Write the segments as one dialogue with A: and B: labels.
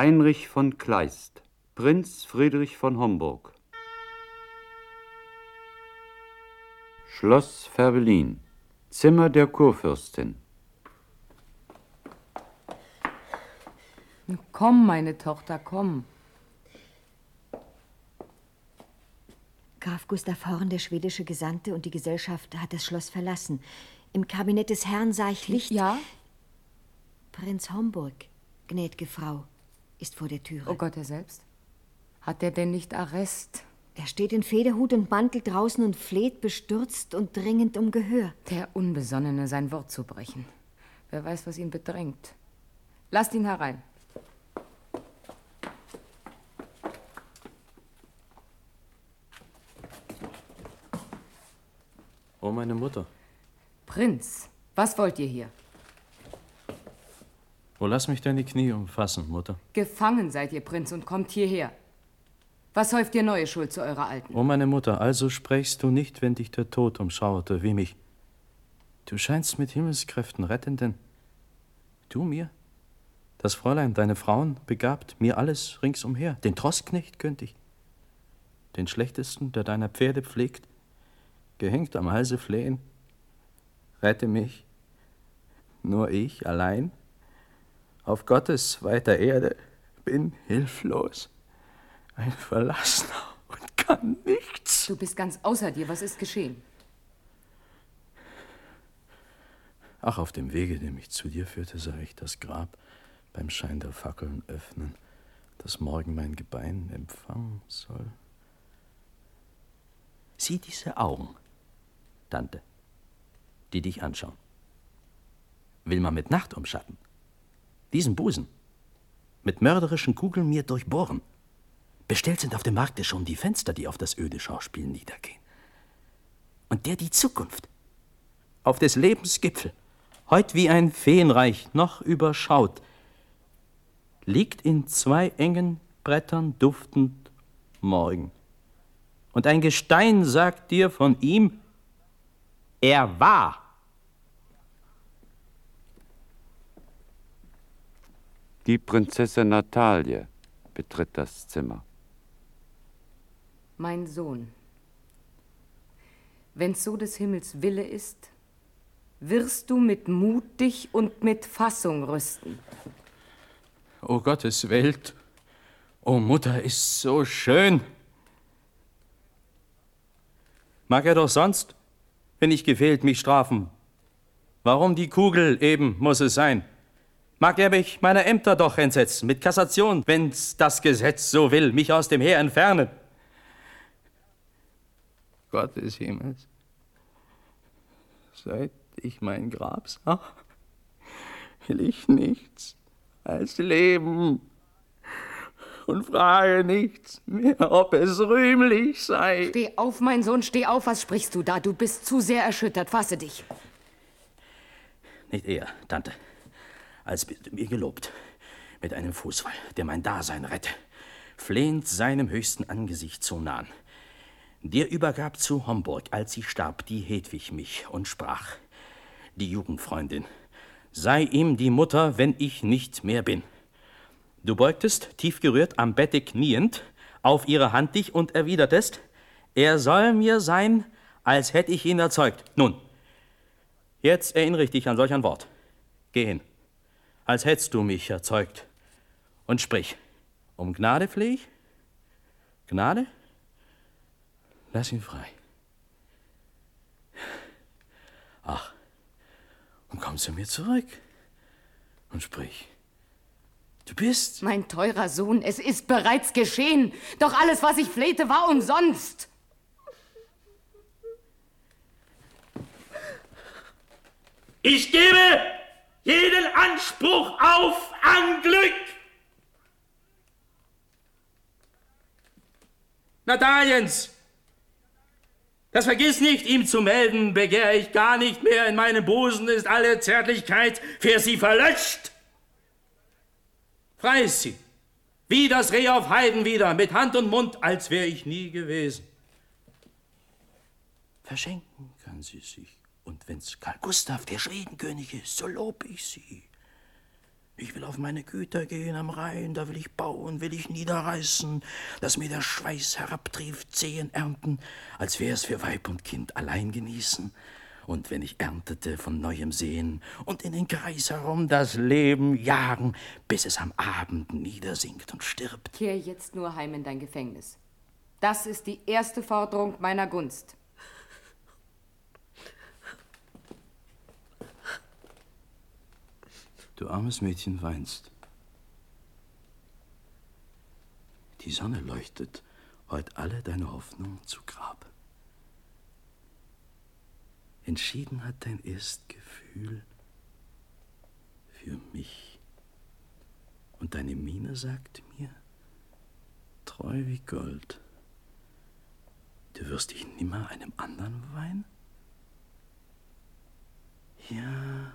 A: Heinrich von Kleist, Prinz Friedrich von Homburg. Schloss Färbelin, Zimmer der Kurfürstin.
B: Komm, meine Tochter, komm.
C: Graf Gustav Horn, der schwedische Gesandte und die Gesellschaft hat das Schloss verlassen. Im Kabinett des Herrn sah ich Licht.
B: Ja?
C: Prinz Homburg, gnäd'ge Frau, ist vor der Türe.
B: Oh Gott, er selbst? Hat er denn nicht Arrest?
C: Er steht in Federhut und Mantel draußen und fleht bestürzt und dringend um Gehör.
B: Der Unbesonnene, sein Wort zu brechen. Wer weiß, was ihn bedrängt. Lasst ihn herein.
D: Oh, meine Mutter.
B: Prinz, was wollt ihr hier?
D: Oh, lass mich deine Knie umfassen, Mutter.
B: Gefangen seid ihr, Prinz, und kommt hierher. Was häuft ihr neue Schuld zu eurer alten?
D: Oh, meine Mutter, also sprächst du nicht, wenn dich der Tod umschauerte, wie mich. Du scheinst mit Himmelskräften rettenden. Du mir? Das Fräulein, deine Frauen, begabt mir alles ringsumher. Den Trostknecht könnt ich. Den schlechtesten, der deiner Pferde pflegt, gehängt am Halse flehen. Rette mich. Nur ich allein auf Gottes weiter Erde bin hilflos, ein Verlassener und kann nichts.
B: Du bist ganz außer dir. Was ist geschehen?
D: Ach, auf dem Wege, der mich zu dir führte, sah ich das Grab beim Schein der Fackeln öffnen, das morgen mein Gebein empfangen soll. Sieh diese Augen, Tante, die dich anschauen. Will man mit Nacht umschatten? Diesen Busen mit mörderischen Kugeln mir durchbohren. Bestellt sind auf dem Markte schon die Fenster, die auf das öde Schauspiel niedergehen. Und der die Zukunft auf des Lebens Gipfel, heut wie ein Feenreich noch überschaut, liegt in zwei engen Brettern duftend morgen. Und ein Gestein sagt dir von ihm, er war.
A: Die Prinzessin Natalie betritt das Zimmer.
B: Mein Sohn, wenn's so des Himmels Wille ist, wirst du mit Mut dich und mit Fassung rüsten.
D: O Gottes Welt, o Mutter ist so schön. Mag er doch sonst, wenn ich gefehlt, mich strafen. Warum die Kugel eben muss es sein? Mag er mich meiner Ämter doch entsetzen, mit Kassation, wenn's das Gesetz so will, mich aus dem Heer entfernen. Gott des Himmels, seit ich mein Grab sah, will ich nichts als leben und frage nichts mehr, ob es rühmlich sei.
B: Steh auf, mein Sohn, steh auf, was sprichst du da? Du bist zu sehr erschüttert, fasse dich.
D: Nicht eher, Tante, als du mir gelobt, mit einem Fußfall, der mein Dasein rette, flehend seinem höchsten Angesicht zu nahen. Der übergab zu Homburg, als sie starb, die Hedwig mich und sprach, die Jugendfreundin, sei ihm die Mutter, wenn ich nicht mehr bin. Du beugtest, tief gerührt, am Bette kniend, auf ihre Hand dich und erwidertest, er soll mir sein, als hätt ich ihn erzeugt. Nun, jetzt erinnere ich dich an solch ein Wort. Geh hin, als hättst du mich erzeugt, und sprich, um Gnade fleh ich? Gnade? Lass ihn frei. Ach, und komm zu mir zurück und sprich. Du bist.
B: Mein teurer Sohn, es ist bereits geschehen. Doch alles, was ich flehte, war umsonst.
E: Ich gebe jeden Anspruch auf an Glück.
D: Nataliens! Das vergiss nicht, ihm zu melden, begehr ich gar nicht mehr. In meinem Busen ist alle Zärtlichkeit für sie verlöscht. Frei ist sie, wie das Reh auf Heiden wieder, mit Hand und Mund, als wär ich nie gewesen. Verschenken kann sie sich, und wenn's Karl Gustav, der Schwedenkönig ist, so lob ich sie. Ich will auf meine Güter gehen am Rhein, da will ich bauen, will ich niederreißen, dass mir der Schweiß herabtrieft, Zehen ernten, als wär's für Weib und Kind allein genießen. Und wenn ich erntete, von neuem sehen und in den Kreis herum das Leben jagen, bis es am Abend niedersinkt und stirbt.
B: Kehr jetzt nur heim in dein Gefängnis. Das ist die erste Forderung meiner Gunst.
D: Du armes Mädchen weinst. Die Sonne leuchtet heut alle deine Hoffnung zu Grab. Entschieden hat dein Erstgefühl für mich. Und deine Miene sagt mir, treu wie Gold, du wirst dich nimmer einem anderen weihen? Ja,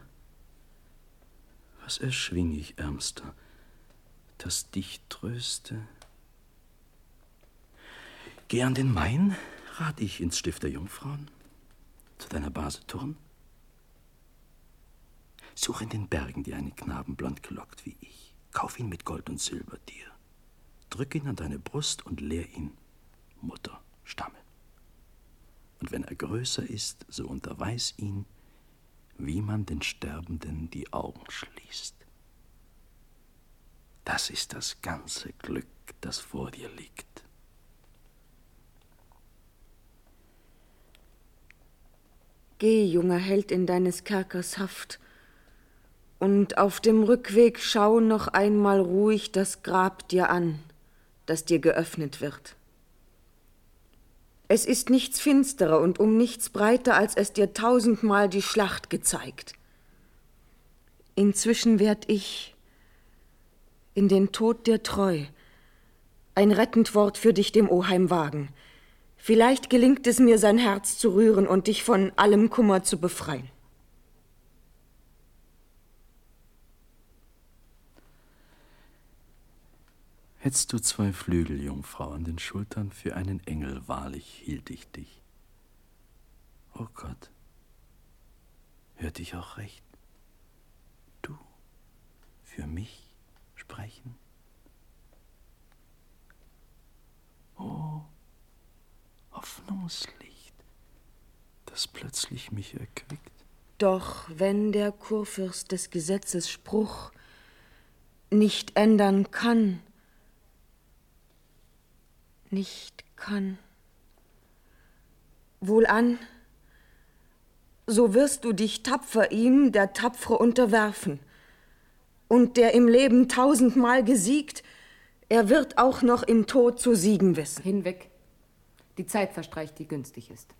D: was erschwing ich, Ärmster, das dich tröste? Geh an den Main, rat ich ins Stift der Jungfrauen, zu deiner Base Turn. Such in den Bergen dir einen Knaben blond gelockt wie ich. Kauf ihn mit Gold und Silber dir. Drück ihn an deine Brust und lehr ihn Mutter stammeln. Und wenn er größer ist, so unterweis ihn, wie man den Sterbenden die Augen schließt. Das ist das ganze Glück, das vor dir liegt.
F: Geh, junger Held, in deines Kerkers Haft, und auf dem Rückweg schau noch einmal ruhig das Grab dir an, das dir geöffnet wird. Es ist nichts finsterer und um nichts breiter, als es dir tausendmal die Schlacht gezeigt. Inzwischen werd ich in den Tod dir treu, ein rettend Wort für dich dem Oheim wagen. Vielleicht gelingt es mir, sein Herz zu rühren und dich von allem Kummer zu befreien.
D: Hättst du zwei Flügel, Jungfrau, an den Schultern, für einen Engel wahrlich hielt ich dich. O oh Gott, hört ich auch recht? Du für mich sprechen? O Hoffnungslicht, das plötzlich mich erquickt.
F: Doch wenn der Kurfürst des Gesetzes Spruch nicht ändern kann, nicht kann. Wohlan, so wirst du dich tapfer ihm, der Tapfere, unterwerfen. Und der im Leben tausendmal gesiegt, er wird auch noch im Tod zu siegen wissen.
B: Hinweg. Die Zeit verstreicht, die günstig ist.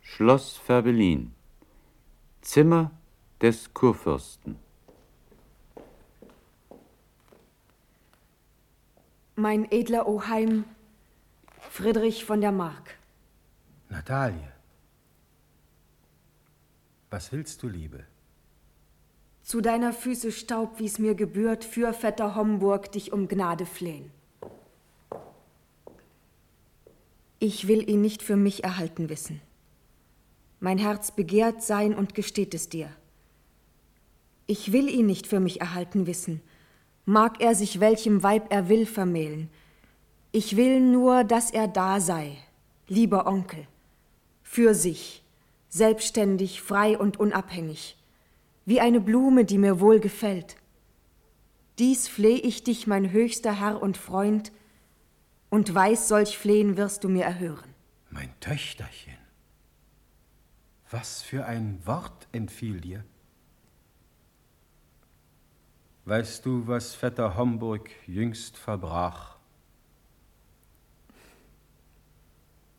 A: Schloss Ferbelin Zimmer des Kurfürsten.
F: Mein edler Oheim, Friedrich von der Mark.
G: Natalie, was willst du, Liebe?
F: Zu deiner Füße Staub, wie's mir gebührt, für Vetter Homburg dich um Gnade flehen. Ich will ihn nicht für mich erhalten wissen. Mein Herz begehrt sein und gesteht es dir. Ich will ihn nicht für mich erhalten wissen, mag er sich welchem Weib er will vermählen. Ich will nur, dass er da sei, lieber Onkel, für sich, selbstständig, frei und unabhängig, wie eine Blume, die mir wohl gefällt. Dies fleh ich dich, mein höchster Herr und Freund, und weiß, solch Flehen wirst du mir erhören.
G: Mein Töchterchen. Was für ein Wort entfiel dir? Weißt du, was Vetter Homburg jüngst verbrach?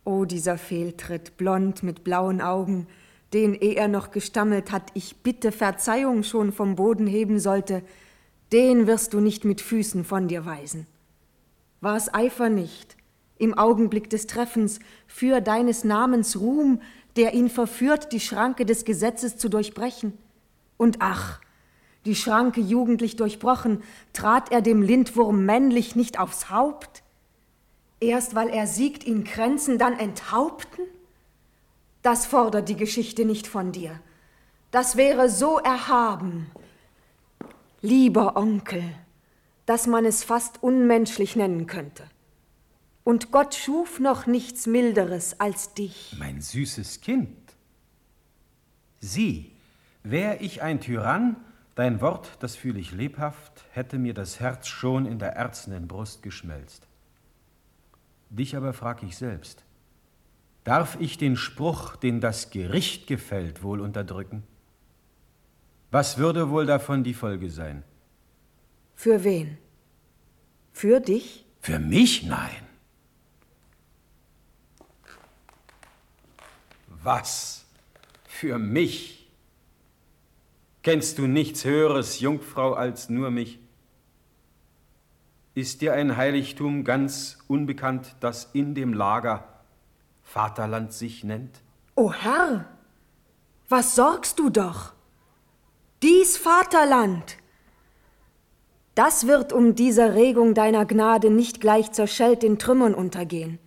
F: O dieser Fehltritt, blond mit blauen Augen, den, eh er noch gestammelt hat, ich bitte Verzeihung schon vom Boden heben sollte, den wirst du nicht mit Füßen von dir weisen. War's Eifer nicht, im Augenblick des Treffens, für deines Namens Ruhm, der ihn verführt, die Schranke des Gesetzes zu durchbrechen. Und ach, die Schranke jugendlich durchbrochen, trat er dem Lindwurm männlich nicht aufs Haupt? Erst weil er siegt, ihn kränzen, dann enthaupten? Das fordert die Geschichte nicht von dir. Das wäre so erhaben. Lieber Onkel, dass man es fast unmenschlich nennen könnte. Und Gott schuf noch nichts Milderes als dich.
G: Mein süßes Kind. Sieh, wär ich ein Tyrann, dein Wort, das fühl ich lebhaft, hätte mir das Herz schon in der erzenen Brust geschmelzt. Dich aber frag ich selbst, darf ich den Spruch, den das Gericht gefällt, wohl unterdrücken? Was würde wohl davon die Folge sein?
F: Für wen? Für dich?
G: Für mich nein. Was? Für mich? Kennst du nichts Höheres, Jungfrau, als nur mich? Ist dir ein Heiligtum ganz unbekannt, das in dem Lager Vaterland sich nennt?
F: O Herr, was sorgst du doch? Dies Vaterland, das wird um dieser Regung deiner Gnade nicht gleich zerschellt in Trümmern untergehen.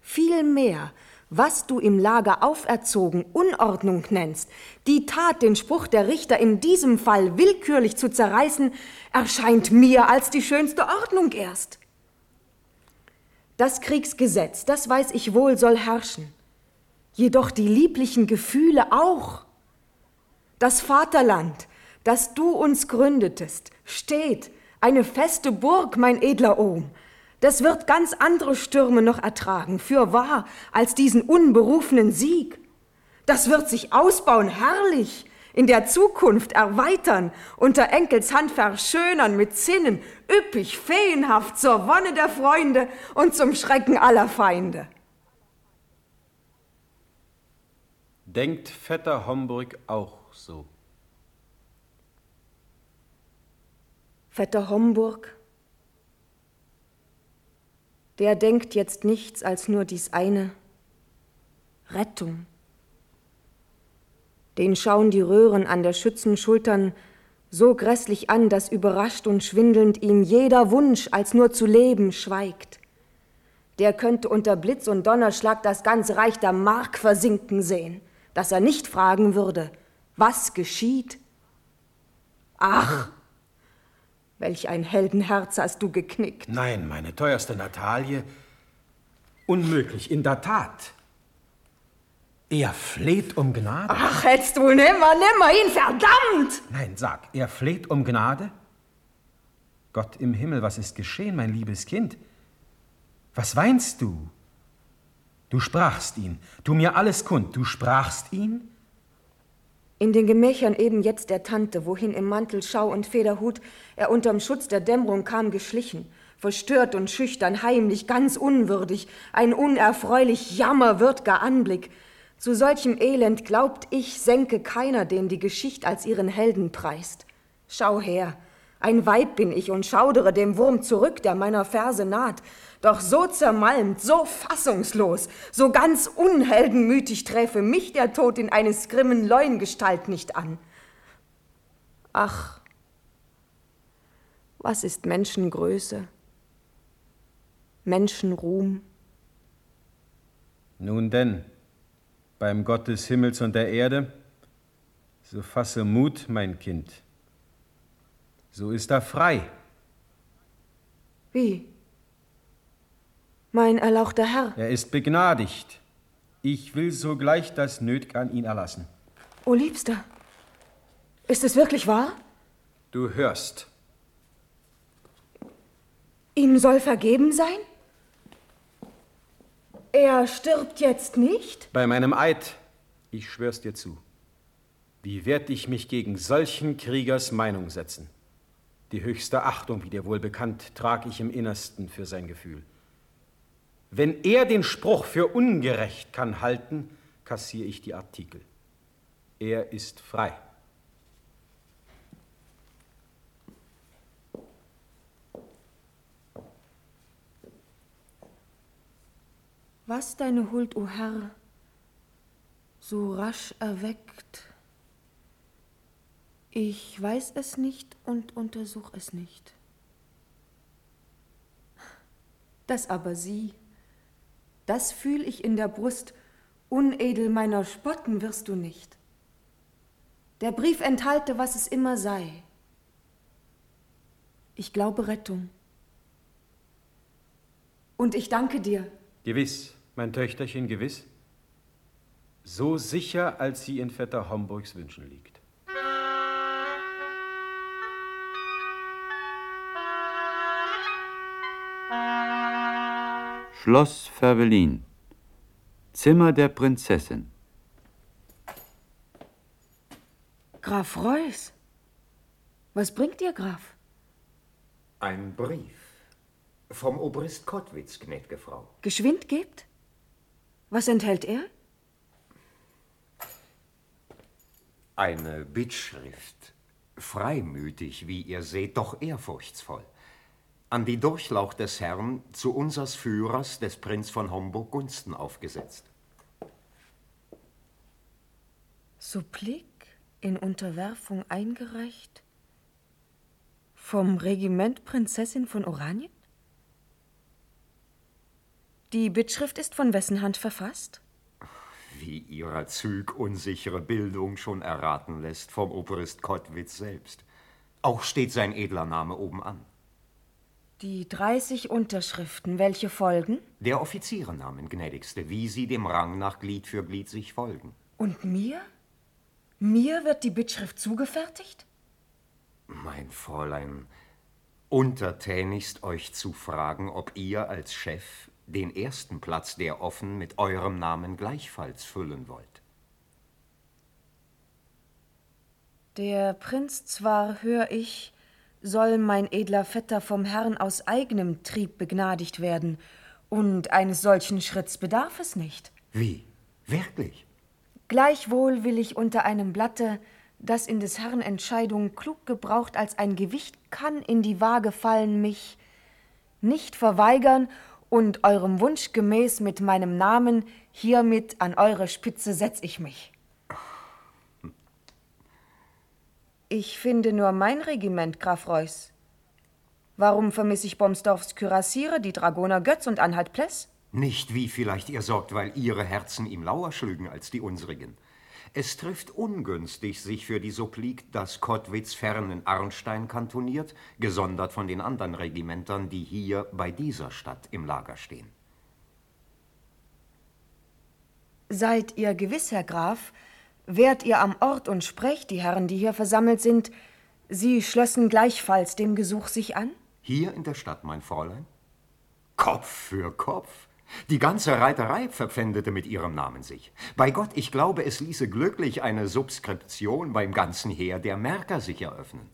F: Vielmehr was du im Lager auferzogen Unordnung nennst, die Tat, den Spruch der Richter in diesem Fall willkürlich zu zerreißen, erscheint mir als die schönste Ordnung erst. Das Kriegsgesetz, das weiß ich wohl, soll herrschen, jedoch die lieblichen Gefühle auch. Das Vaterland, das du uns gründetest, steht, eine feste Burg, mein edler Ohm, das wird ganz andere Stürme noch ertragen, für wahr, als diesen unberufenen Sieg. Das wird sich ausbauen, herrlich, in der Zukunft erweitern, unter Enkels Hand verschönern mit Zinnen, üppig, feenhaft, zur Wonne der Freunde und zum Schrecken aller Feinde.
G: Denkt Vetter Homburg auch so?
F: Vetter Homburg der denkt jetzt nichts als nur dies eine Rettung. Den schauen die Röhren an der Schützenschultern so grässlich an, dass überrascht und schwindelnd ihm jeder Wunsch, als nur zu leben, schweigt. Der könnte unter Blitz und Donnerschlag das ganze Reich der Mark versinken sehen, dass er nicht fragen würde, was geschieht. Ach, Welch ein Heldenherz hast du geknickt.
G: Nein, meine teuerste Natalie. Unmöglich, in der Tat. Er fleht um Gnade.
F: Ach, hättest du nimmer, nimmer ihn, verdammt!
G: Nein, sag, er fleht um Gnade? Gott im Himmel, was ist geschehen, mein liebes Kind? Was weinst du? Du sprachst ihn, tu mir alles kund, du sprachst ihn?
F: In den Gemächern eben jetzt der Tante, wohin im Mantel, Schau und Federhut er unterm Schutz der Dämmerung kam geschlichen, verstört und schüchtern, heimlich, ganz unwürdig, ein unerfreulich jammerwürdger Anblick. Zu solchem Elend, glaubt ich, senke keiner, den die Geschicht als ihren Helden preist. Schau her, ein Weib bin ich und schaudere dem Wurm zurück, der meiner Ferse naht, doch so zermalmt, so fassungslos, so ganz unheldenmütig träfe mich der Tod in eines grimmen Leungestalt nicht an. Ach, was ist Menschengröße? Menschenruhm?
G: Nun denn, beim Gott des Himmels und der Erde, so fasse Mut, mein Kind. So ist er frei.
F: Wie? Mein erlauchter Herr.
G: Er ist begnadigt. Ich will sogleich das Nötig an ihn erlassen.
F: O Liebster, ist es wirklich wahr?
G: Du hörst.
F: Ihm soll vergeben sein? Er stirbt jetzt nicht?
G: Bei meinem Eid, ich schwör's dir zu. Wie werd ich mich gegen solchen Kriegers Meinung setzen? Die höchste Achtung, wie dir wohl bekannt, trag ich im Innersten für sein Gefühl. Wenn er den Spruch für ungerecht kann halten, kassiere ich die Artikel. Er ist frei.
F: Was deine Huld, o oh Herr, so rasch erweckt, ich weiß es nicht und untersuch es nicht. Das aber sie, Das fühl ich in der Brust, unedel meiner spotten wirst du nicht. Der Brief enthalte, was es immer sei. Ich glaube Rettung. Und ich danke dir.
G: Gewiss, mein Töchterchen, gewiss. So sicher, als sie in Vetter Homburgs Wünschen liegt.
A: Schloss Fervelin. Zimmer der Prinzessin.
F: Graf Reuß. Was bringt dir, Graf?
H: Ein Brief. Vom Obrist Kottwitz, gnädge Frau.
F: Geschwind gebt? Was enthält er?
H: Eine Bittschrift. Freimütig, wie ihr seht, doch ehrfurchtsvoll. An die Durchlauch des Herrn zu unsers Führers, des Prinz von Homburg, Gunsten aufgesetzt.
F: Supplik in Unterwerfung eingereicht? Vom Regiment Prinzessin von Oranien? Die Bittschrift ist von wessen Hand verfasst?
H: Wie ihrer Züg unsichere Bildung schon erraten lässt, vom Obrist Kottwitz selbst. Auch steht sein edler Name oben an.
F: Die 30 Unterschriften, welche folgen?
H: Der Offizierennamen, gnädigste, wie sie dem Rang nach Glied für Glied sich folgen.
F: Und mir? Mir wird die Bittschrift zugefertigt?
H: Mein Fräulein, untertänigst euch zu fragen, ob ihr als Chef den ersten Platz, der offen mit eurem Namen gleichfalls füllen wollt.
F: Der Prinz zwar, hör ich, soll mein edler Vetter vom Herrn aus eigenem Trieb begnadigt werden, und eines solchen Schritts bedarf es nicht.
H: Wie? Wirklich?
F: Gleichwohl will ich unter einem Blatte, das in des Herrn Entscheidung klug gebraucht als ein Gewicht kann in die Waage fallen, mich nicht verweigern und eurem Wunsch gemäß mit meinem Namen hiermit an eure Spitze setz ich mich. Ich finde nur mein Regiment, Graf Reuß. Warum vermiss ich Bomsdorfs Kürassiere, die Dragoner Götz und Anhalt Pless?
H: Nicht wie vielleicht ihr sorgt, weil ihre Herzen ihm lauer schlügen als die unsrigen. Es trifft ungünstig sich für die Supplik, dass Kottwitz fernen Arnstein kantoniert, gesondert von den anderen Regimentern, die hier bei dieser Stadt im Lager stehen.
F: Seid ihr gewiss, Herr Graf, wärt ihr am Ort und sprecht die Herren, die hier versammelt sind, sie schlössen gleichfalls dem Gesuch sich an?
H: Hier in der Stadt, mein Fräulein? Kopf für Kopf. Die ganze Reiterei verpfändete mit ihrem Namen sich. Bei Gott, ich glaube, es ließe glücklich eine Subskription beim ganzen Heer der Merker sich eröffnen.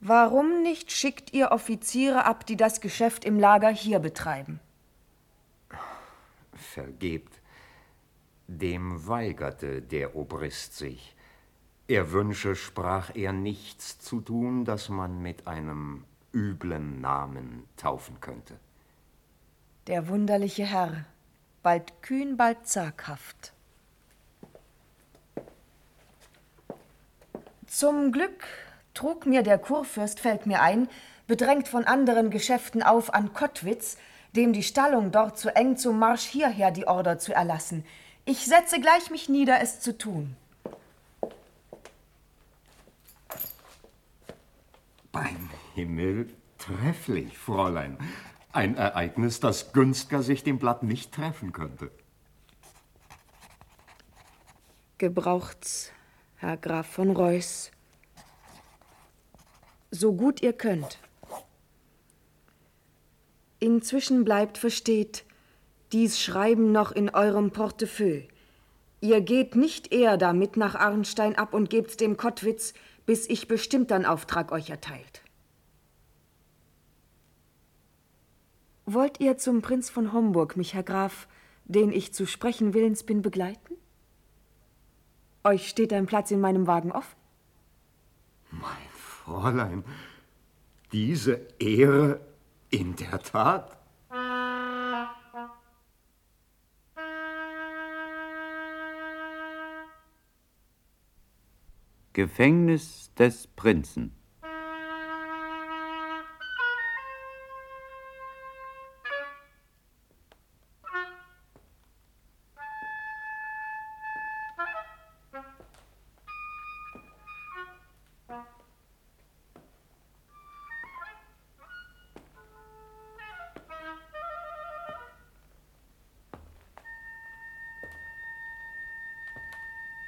F: Warum nicht schickt ihr Offiziere ab, die das Geschäft im Lager hier betreiben?
H: Vergebt. Dem weigerte der Obrist sich. Er wünsche, sprach er, nichts zu tun, das man mit einem üblen Namen taufen könnte.
F: Der wunderliche Herr, bald kühn, bald zaghaft. Zum Glück trug mir der Kurfürst, fällt mir ein, bedrängt von anderen Geschäften auf an Kottwitz, dem die Stallung dort zu eng zum Marsch hierher die Order zu erlassen. Ich setze gleich mich nieder, es zu tun.
H: Beim Himmel trefflich, Fräulein. Ein Ereignis, das günstiger sich dem Blatt nicht treffen könnte.
F: Gebraucht's, Herr Graf von Reuß. So gut ihr könnt. Inzwischen bleibt versteht, dies Schreiben noch in eurem Portefeuille. Ihr geht nicht eher damit nach Arnstein ab und gebt's dem Kottwitz, bis ich bestimmtern Auftrag euch erteilt. Wollt ihr zum Prinz von Homburg mich, Herr Graf, den ich zu sprechen willens bin, begleiten? Euch steht ein Platz in meinem Wagen offen?
H: Mein Fräulein, diese Ehre in der Tat.
A: Gefängnis des Prinzen.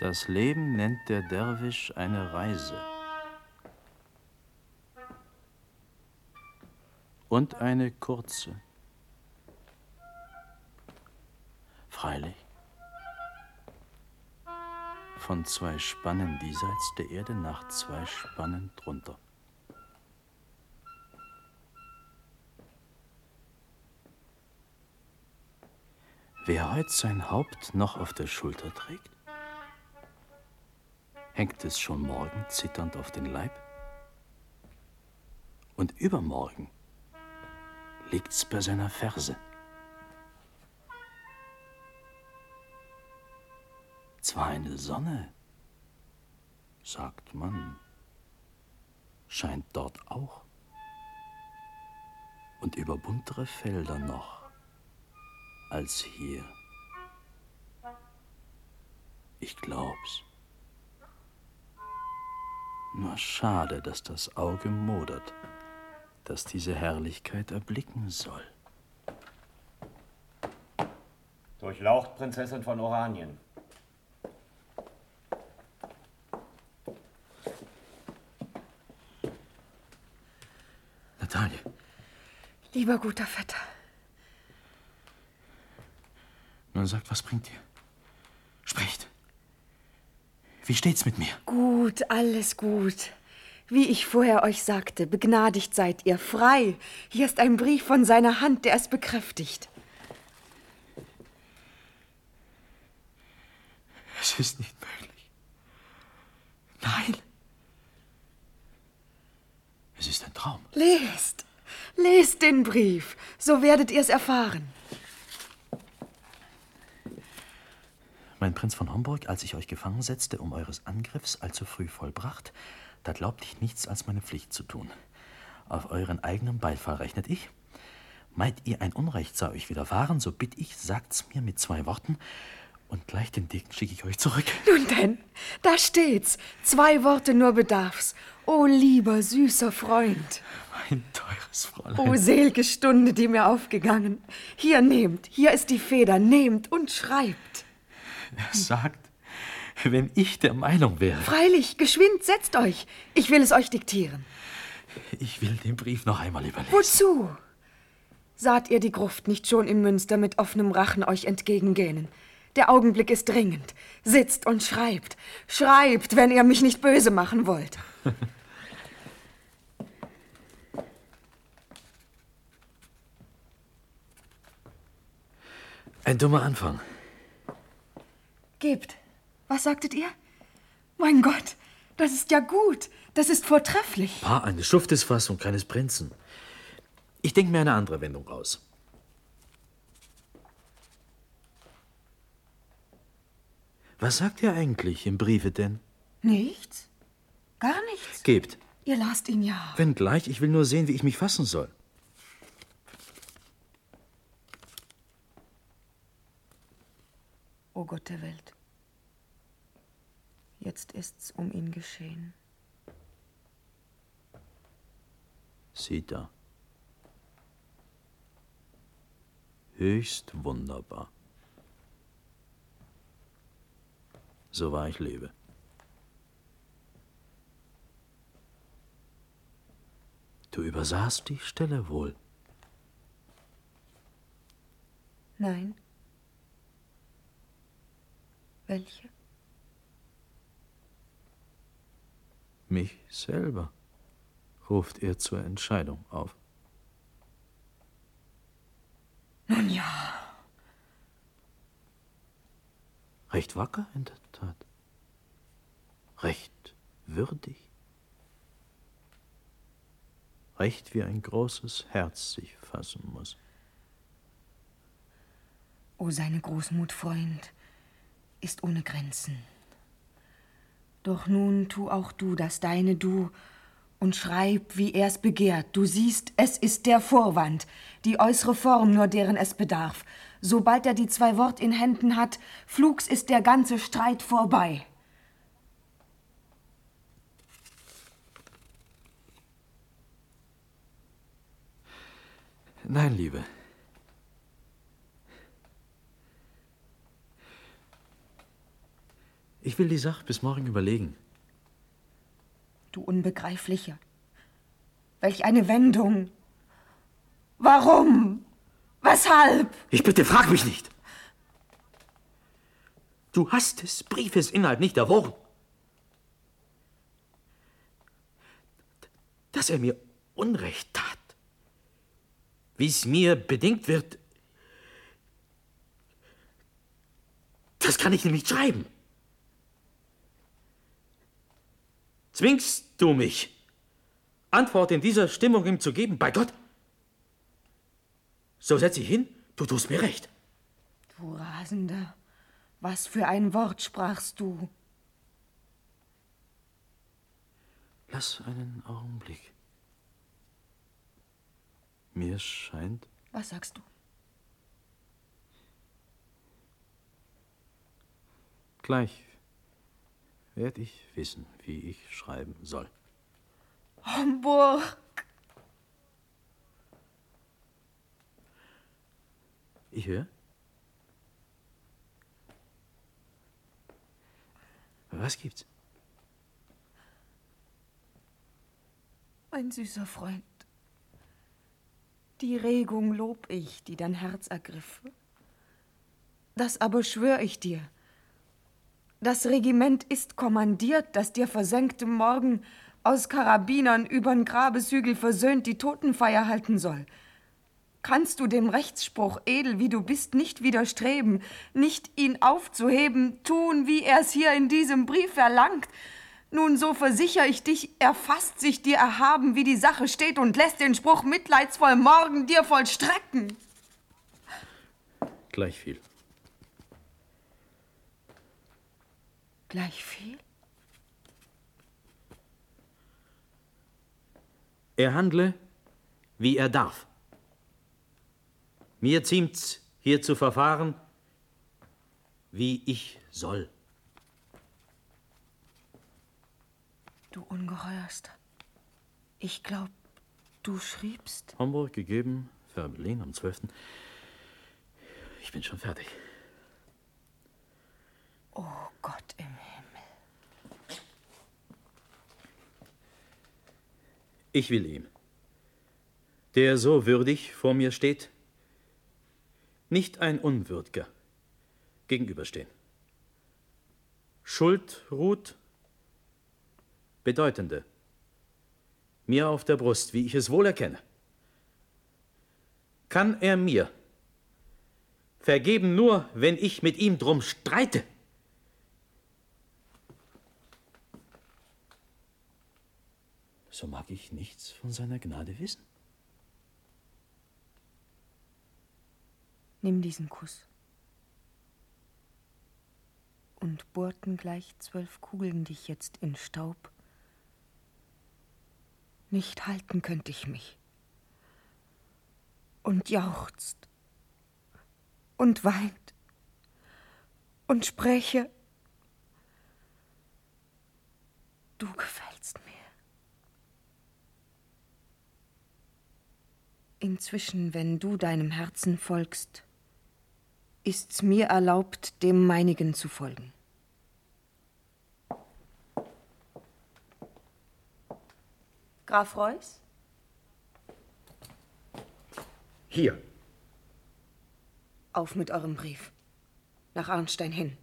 D: Das Leben nennt der Derwisch eine Reise. Und eine kurze. Freilich. Von zwei Spannen diesseits der Erde nach zwei Spannen drunter. Wer heut sein Haupt noch auf der Schulter trägt, hängt es schon morgen zitternd auf den Leib? Und übermorgen liegt's bei seiner Ferse. Zwar eine Sonne, sagt man, scheint dort auch. Und über buntere Felder noch als hier. Ich glaub's. Nur schade, dass das Auge modert, das diese Herrlichkeit erblicken soll.
I: Durchlaucht, Prinzessin von Oranien.
D: Natalie,
F: Lieber guter Vetter,
D: nun sagt, was bringt ihr? Sprecht. Wie steht's mit mir?
F: gut, alles gut. Wie ich vorher euch sagte, begnadigt seid ihr, frei. Hier ist ein Brief von seiner Hand, der es bekräftigt.
D: Es ist nicht möglich. Nein. Es ist ein Traum.
F: Lest, lest den Brief, so werdet ihr es erfahren.
D: Mein Prinz von Homburg, als ich euch gefangen setzte, um eures Angriffs allzu früh vollbracht, da glaubte ich nichts als meine Pflicht zu tun. Auf euren eigenen Beifall rechnet ich. Meint ihr, ein Unrecht sei euch widerfahren, so bitt ich, sagt's mir mit zwei Worten, und gleich den Degen schicke ich euch zurück.
F: Nun denn, da steht's. Zwei Worte nur bedarf's. O lieber, süßer Freund.
D: Mein teures Fräulein.
F: O selge Stunde, die mir aufgegangen. Hier nehmt, hier ist die Feder, nehmt und schreibt.
D: Er sagt, wenn ich der Meinung wäre.
F: Freilich, geschwind, setzt euch. Ich will es euch diktieren.
D: Ich will den Brief noch einmal überlesen.
F: Wozu? Saht ihr die Gruft nicht schon in Münster mit offenem Rachen euch entgegengähnen? Der Augenblick ist dringend. Sitzt und schreibt. Schreibt, wenn ihr mich nicht böse machen wollt.
D: Ein dummer Anfang.
F: Gebt. Was sagtet ihr? Mein Gott, das ist ja gut. Das ist vortrefflich.
D: Paar eines Schuftes Fassung keines Prinzen. Ich denke mir eine andere Wendung aus. Was sagt ihr eigentlich im Briefe denn?
F: Nichts? Gar nichts?
D: Gebt.
F: Ihr lasst ihn ja.
D: Wenn gleich, ich will nur sehen, wie ich mich fassen soll.
F: O Gott der Welt. Jetzt ist's um ihn geschehen.
D: Sieh da. Höchst wunderbar. So wahr ich lebe. Du übersahst die Stelle wohl.
F: Nein. Welche?
D: Mich selber ruft er zur Entscheidung auf.
F: Nun ja.
D: Recht wacker in der Tat. Recht würdig. Recht wie ein großes Herz sich fassen muss.
F: O seine Großmut, Freund, ist ohne Grenzen. Doch nun tu auch du das deine du und schreib, wie er's begehrt. Du siehst, es ist der Vorwand, die äußere Form nur deren es bedarf. Sobald er die zwei Wort in Händen hat, flugs ist der ganze Streit vorbei.
D: Nein, Liebe. Ich will die Sache bis morgen überlegen.
F: Du Unbegreiflicher. Welch eine Wendung. Warum? Weshalb?
D: Ich bitte, frag mich nicht. Du hast des Briefes Inhalt nicht erwogen. Dass er mir Unrecht tat. Wie es mir bedingt wird, das kann ich ihm nicht schreiben. Zwingst du mich, Antwort in dieser Stimmung ihm zu geben? Bei Gott! So setz ich hin, du tust mir recht.
F: Du Rasender, was für ein Wort sprachst du?
D: Lass einen Augenblick. Mir scheint.
F: Was sagst du?
D: Gleich werde ich wissen, wie ich schreiben soll.
F: Homburg!
D: Ich höre. Was gibt's?
F: Mein süßer Freund, die Regung lob ich, die dein Herz ergriff. Das aber schwör ich dir. Das Regiment ist kommandiert, das dir versenkte Morgen aus Karabinern übern Grabeshügel versöhnt die Totenfeier halten soll. Kannst du dem Rechtsspruch, edel wie du bist, nicht widerstreben, nicht ihn aufzuheben, tun, wie er's hier in diesem Brief verlangt? Nun, so versicher ich dich, er fasst sich dir erhaben, wie die Sache steht, und lässt den Spruch mitleidsvoll morgen dir vollstrecken.
D: Gleich
F: Gleich viel?
D: Er handle, wie er darf. Mir ziemt's, hier zu verfahren, wie ich soll.
F: Du Ungeheuerster. Ich glaub, du schriebst.
D: Homburg gegeben, für Berlin am 12. Ich bin schon fertig.
F: Oh Gott im Himmel.
D: Ich will ihm, der so würdig vor mir steht, nicht ein Unwürdger gegenüberstehen. Schuld ruht bedeutende, mir auf der Brust, wie ich es wohl erkenne. Kann er mir vergeben nur, wenn ich mit ihm drum streite? So mag ich nichts von seiner Gnade wissen.
F: Nimm diesen Kuss. Und bohrten gleich zwölf Kugeln dich jetzt in Staub. Nicht halten könnte ich mich. Und jauchzt. Und weint. Und spräche. Du gefällst mir. Inzwischen, wenn du deinem Herzen folgst, ist's mir erlaubt, dem meinigen zu folgen. Graf Reuß?
G: Hier.
F: Auf mit eurem Brief. Nach Arnstein hin.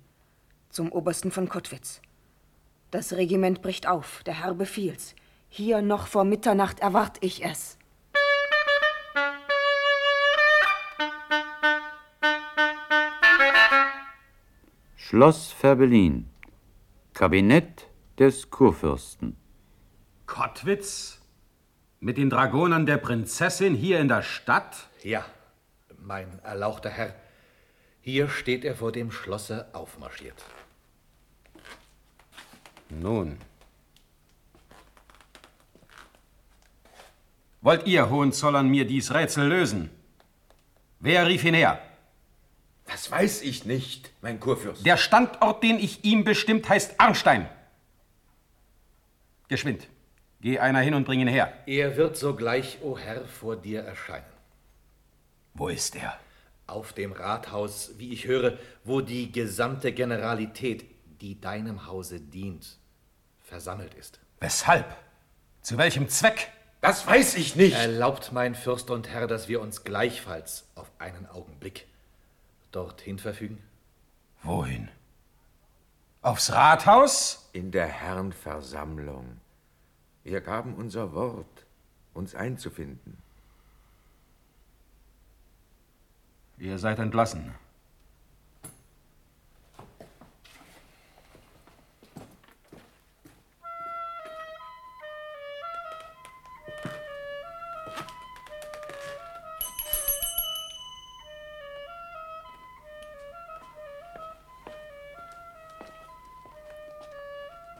F: Zum Obersten von Kottwitz. Das Regiment bricht auf. Der Herr befiehlt's. Hier noch vor Mitternacht erwart ich es.
A: Schloss Ferbelin. Kabinett des Kurfürsten.
G: Kottwitz? Mit den Dragonern der Prinzessin hier in der Stadt?
J: Ja, mein erlauchter Herr. Hier steht er vor dem Schlosse aufmarschiert.
G: Nun. Wollt ihr, Hohenzollern, mir dies Rätsel lösen? Wer rief ihn her?
J: Das weiß ich nicht, mein Kurfürst.
G: Der Standort, den ich ihm bestimmt, heißt Arnstein. Geschwind. Geh einer hin und bring ihn her.
J: Er wird sogleich, o Herr, vor dir erscheinen.
G: Wo ist er?
J: Auf dem Rathaus, wie ich höre, wo die gesamte Generalität, die deinem Hause dient, versammelt ist.
G: Weshalb? Zu welchem Zweck?
J: Das weiß ich nicht. Erlaubt mein Fürst und Herr, dass wir uns gleichfalls auf einen Augenblick dorthin verfügen?
G: Wohin? Aufs Rathaus?
K: In der Herrenversammlung. Wir gaben unser Wort, uns einzufinden.
G: Ihr seid entlassen.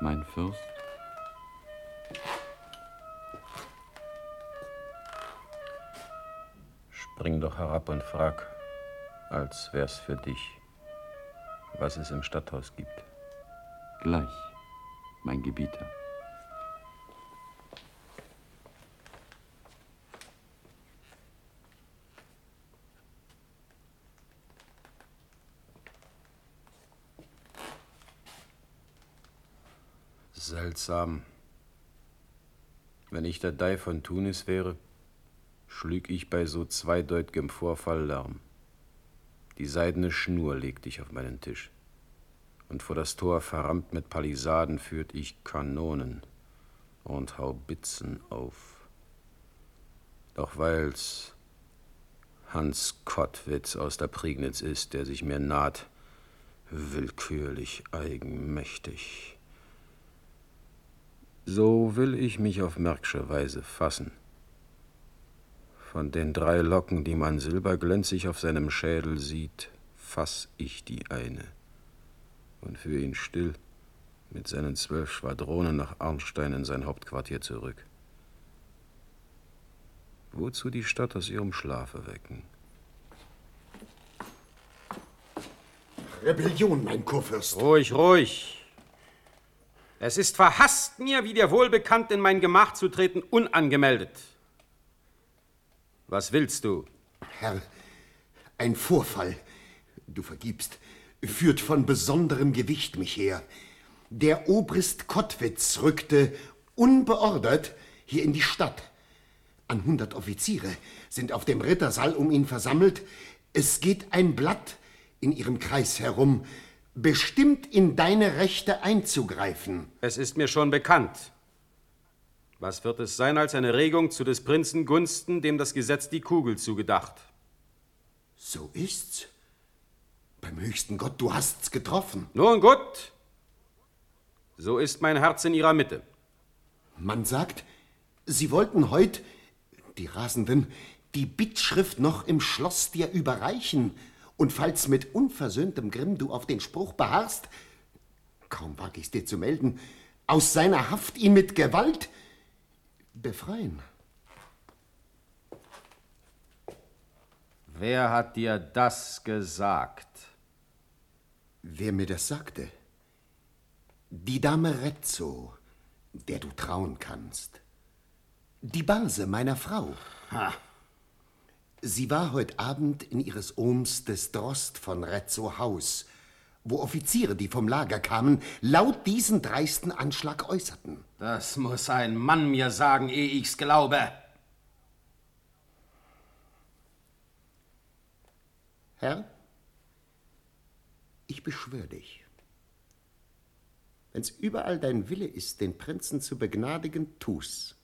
A: Mein Fürst,
G: Spring doch herab und frag, als wär's für dich, was es im Stadthaus gibt.
A: gleich, mein Gebieter.
G: Seltsam. Wenn ich der Dei von Tunis wäre, schlüg ich bei so zweideutigem Vorfall Lärm. Die seidene Schnur legte ich auf meinen Tisch. Und vor das Tor verrammt mit Palisaden führt ich Kanonen und Haubitzen auf. Doch weil's Hans Kottwitz aus der Prignitz ist, der sich mir naht, willkürlich eigenmächtig. So will ich mich auf märksche Weise fassen. Von den drei Locken, die man silberglänzig auf seinem Schädel sieht, fass ich die eine und führe ihn still mit seinen zwölf Schwadronen nach Arnstein in sein Hauptquartier zurück. Wozu die Stadt aus ihrem Schlafe wecken?
L: Rebellion, mein Kurfürst.
G: Ruhig, ruhig. Es ist verhasst mir, wie dir wohlbekannt, in mein Gemach zu treten, unangemeldet. Was willst du?
L: Herr, ein Vorfall, du vergibst, führt von besonderem Gewicht mich her. Der Obrist Kottwitz rückte unbeordert hier in die Stadt. An hundert Offiziere sind auf dem Rittersaal um ihn versammelt. Es geht ein Blatt in ihrem Kreis herum, bestimmt in deine Rechte einzugreifen.
G: Es ist mir schon bekannt. Was wird es sein als eine Regung zu des Prinzen Gunsten, dem das Gesetz die Kugel zugedacht?
L: So ist's. Beim höchsten Gott, du hast's getroffen.
G: Nun gut. So ist mein Herz in ihrer Mitte.
L: Man sagt, sie wollten heut, die Rasenden, die Bittschrift noch im Schloss dir überreichen. Und falls mit unversöhntem Grimm du auf den Spruch beharrst, kaum wag ich's dir zu melden, aus seiner Haft ihn mit Gewalt befreien.
G: Wer hat dir das gesagt?
L: Wer mir das sagte? Die Dame Rezzo, der du trauen kannst. Die Base meiner Frau.
G: Ha.
L: Sie war heut Abend in ihres Ohms des Drost von Rezzo Haus, wo Offiziere, die vom Lager kamen, laut diesen dreisten Anschlag äußerten.
G: Das muss ein Mann mir sagen, ehe ich's glaube.
L: Herr, ich beschwör dich. Wenn's überall dein Wille ist, den Prinzen zu begnadigen, tu's.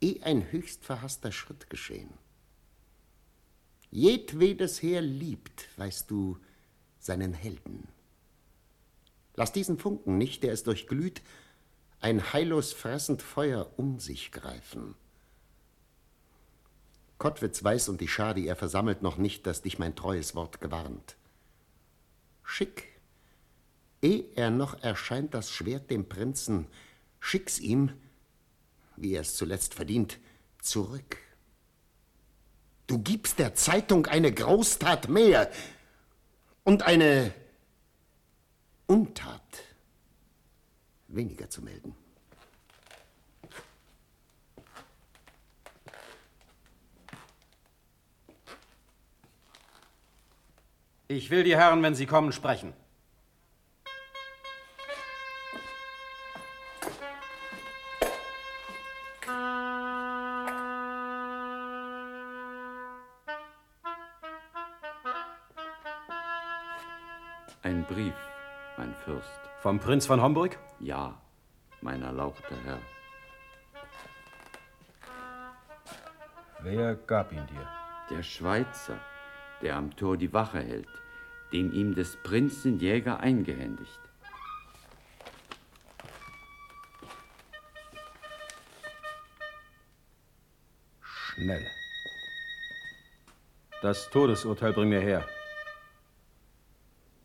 L: Eh ein höchst verhasster Schritt geschehen. Jedwedes Heer liebt, weißt du, seinen Helden. Lass diesen Funken nicht, der es durchglüht, ein heillos fressend Feuer um sich greifen. Kottwitz weiß und die Schar, die er versammelt, noch nicht, dass dich mein treues Wort gewarnt. Schick, eh er noch erscheint das Schwert dem Prinzen, schick's ihm, wie er es zuletzt verdient, zurück. Du gibst der Zeitung eine Großtat mehr und eine Untat weniger zu melden.
G: Ich will die Herren, wenn sie kommen, sprechen. Vom Prinz von Homburg?
A: Ja, mein erlauchter Herr.
G: Wer gab ihn dir?
A: Der Schweizer, der am Tor die Wache hält, den ihm des Prinzen Jäger eingehändigt.
G: Schnell. Das Todesurteil bring mir her.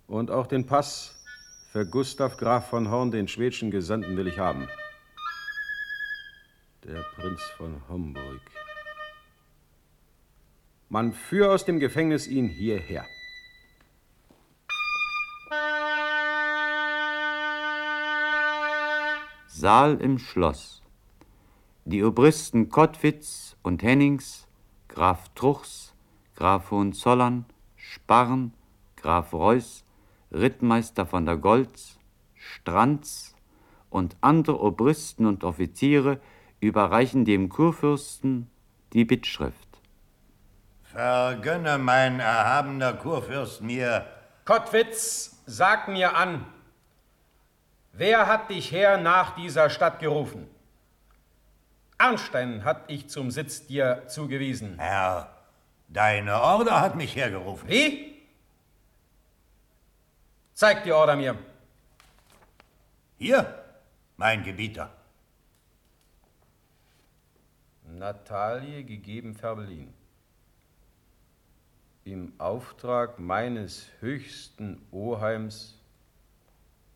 G: Und auch den Pass für Gustav Graf von Horn, den schwedischen Gesandten, will ich haben. Der Prinz von Homburg. Man führe aus dem Gefängnis ihn hierher.
A: Saal im Schloss. Die Obristen Kottwitz und Hennings, Graf Truchs, Graf Hohenzollern, Sparren, Graf Reuß, Rittmeister von der Goltz, Stranz und andere Obristen und Offiziere überreichen dem Kurfürsten die Bittschrift.
M: Vergönne, mein erhabener Kurfürst, mir.
G: Kottwitz, sag mir an, wer hat dich her nach dieser Stadt gerufen? Arnstein hat ich zum Sitz dir zugewiesen.
M: Herr, deine Order hat mich hergerufen.
G: Wie? Zeig die Order mir.
M: Hier, mein Gebieter.
G: Natalie gegeben Färbelin. Im Auftrag meines höchsten Oheims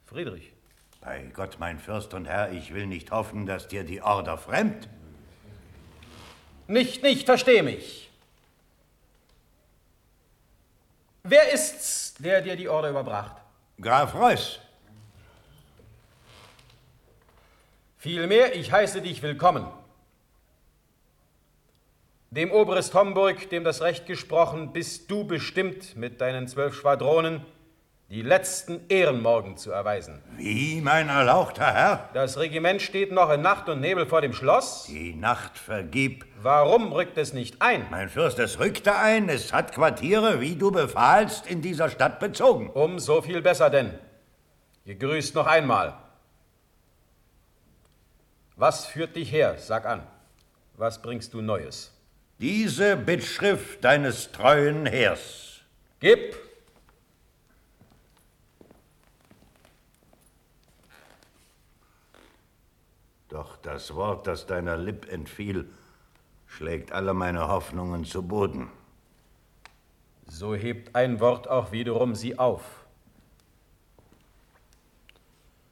G: Friedrich.
M: Bei Gott, mein Fürst und Herr, ich will nicht hoffen, dass dir die Order fremd.
G: Nicht, nicht, versteh mich. Wer ist's, der dir die Order überbracht?
M: Graf Reuß.
G: Vielmehr, ich heiße dich willkommen. Dem Oberst Homburg, dem das Recht gesprochen, bist du bestimmt, mit deinen zwölf Schwadronen die letzten Ehrenmorgen zu erweisen.
M: Wie, mein erlauchter Herr?
G: Das Regiment steht noch in Nacht und Nebel vor dem Schloss.
M: Die Nacht vergib.
G: Warum rückt es nicht ein?
M: Mein Fürst, es rückte ein. Es hat Quartiere, wie du befahlst, in dieser Stadt bezogen.
G: Um so viel besser denn. Gegrüßt noch einmal. Was führt dich her? Sag an. Was bringst du Neues?
M: Diese Bittschrift deines treuen Heers.
G: Gib!
M: Doch das Wort, das deiner Lipp entfiel, schlägt alle meine Hoffnungen zu Boden.
G: So hebt ein Wort auch wiederum sie auf.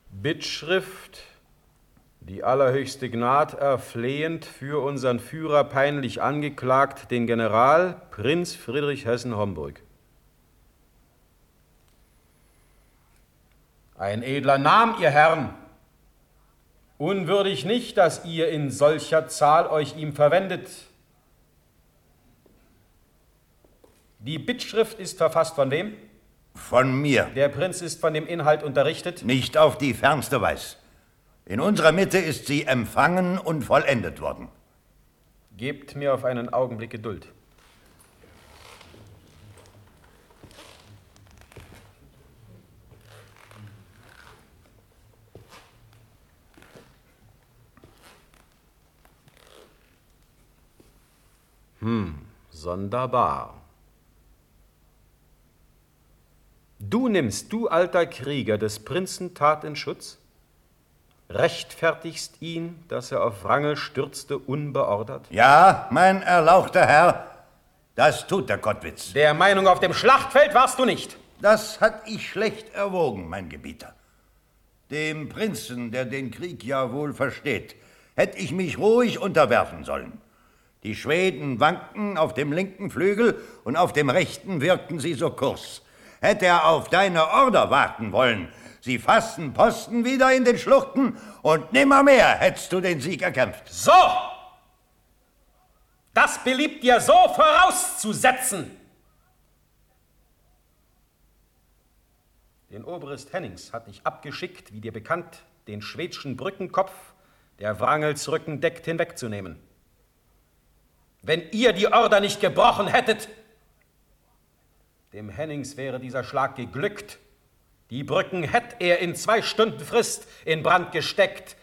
G: Bittschrift, die allerhöchste Gnad erflehend für unseren Führer peinlich angeklagt, den General Prinz Friedrich Hessen-Homburg. Ein edler Name, ihr Herren, Unwürdig nicht, dass ihr in solcher Zahl euch ihm verwendet. Die Bittschrift ist verfasst von wem?
M: Von mir.
G: Der Prinz ist von dem Inhalt unterrichtet?
M: Nicht auf die fernste Weise. In unserer Mitte ist sie empfangen und vollendet worden.
G: Gebt mir auf einen Augenblick Geduld. Hm, sonderbar. Du nimmst, du alter Krieger, des Prinzen Tat in Schutz? Rechtfertigst ihn, dass er auf Wrangel stürzte, unbeordert?
M: Ja, mein erlauchter Herr, das tut der Kottwitz.
G: Der Meinung auf dem Schlachtfeld warst du nicht.
M: Das hat ich schlecht erwogen, mein Gebieter. Dem Prinzen, der den Krieg ja wohl versteht, hätte ich mich ruhig unterwerfen sollen. Die Schweden wankten auf dem linken Flügel und auf dem rechten wirkten sie so Kurs. Hätte er auf deine Order warten wollen, sie fassten Posten wieder in den Schluchten und nimmermehr hättest du den Sieg erkämpft.
G: So! Das beliebt dir so vorauszusetzen! Den Oberst Hennings hat ich abgeschickt, wie dir bekannt, den schwedschen Brückenkopf, der Wrangels Rücken deckt, hinwegzunehmen. Wenn ihr die Order nicht gebrochen hättet, dem Hennings wäre dieser Schlag geglückt Die Brücken hätt er in zwei Stunden Frist in Brand gesteckt,